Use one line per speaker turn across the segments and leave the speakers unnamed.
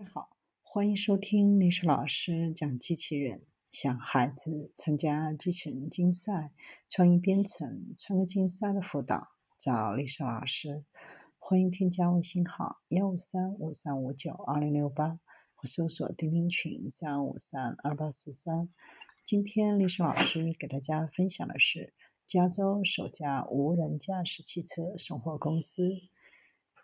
大家好，欢迎收听历史老师讲机器人。想孩子参加机器人竞赛、创意编程、创客竞赛的辅导，找历史老师。欢迎添加微信号幺五三五三五九二零六八，或搜索钉钉群三五三二八四三。今天历史老师给大家分享的是加州首家无人驾驶汽车送货公司。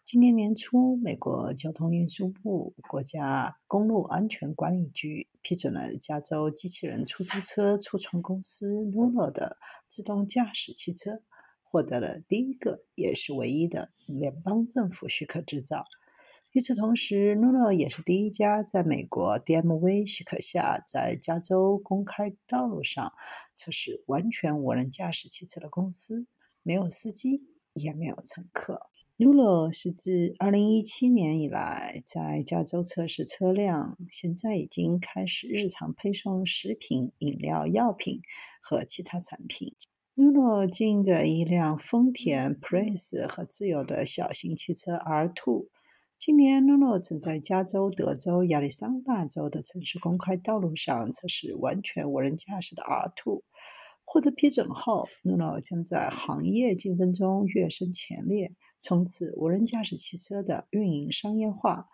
今年年初，美国交通运输部国家公路安全管理局批准了加州机器人出租车初创公司 Nuro 的自动驾驶汽车，获得了第一个也是唯一的联邦政府许可执照。与此同时，Nuro 也是第一家在美国 DMV 许可下在加州公开道路上测试完全无人驾驶汽车的公司，没有司机，也没有乘客。Nuro 是自2017年以来在加州测试车辆，现在已经开始日常配送食品、饮料、药品和其他产品。Nuro 经营着一辆丰田 Prius 和自有的小型汽车 R2。今年，Nuro 正在加州、德州、亚利桑那州的城市公开道路上测试完全无人驾驶的 R2。获得批准后，NuNo 将在行业竞争中跃升前列。从此，无人驾驶汽车的运营商业化。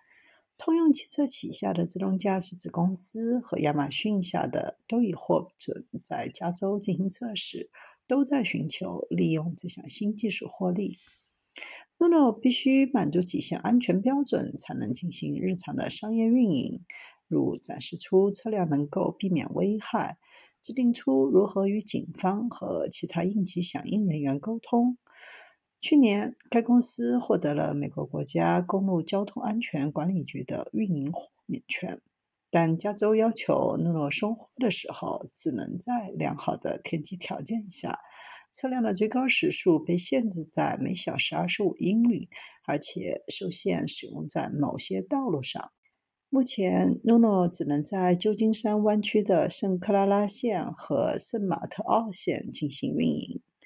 通用汽车旗下的自动驾驶子公司和亚马逊下的都已获准在加州进行测试，都在寻求利用这项新技术获利。NuNo 必须满足几项安全标准才能进行日常的商业运营，如展示出车辆能够避免危害，制定出如何与警方和其他应急响应人员沟通。去年，该公司获得了美国国家公路交通安全管理局的运营豁免权，但加州要求 Nuro 送货的时候，只能在良好的天气条件下，车辆的最高时速被限制在每小时二十五英里，而且受限使用在某些道路上。目前诺诺只能在旧金山湾区的圣克拉拉线和圣马特奥线进行运营。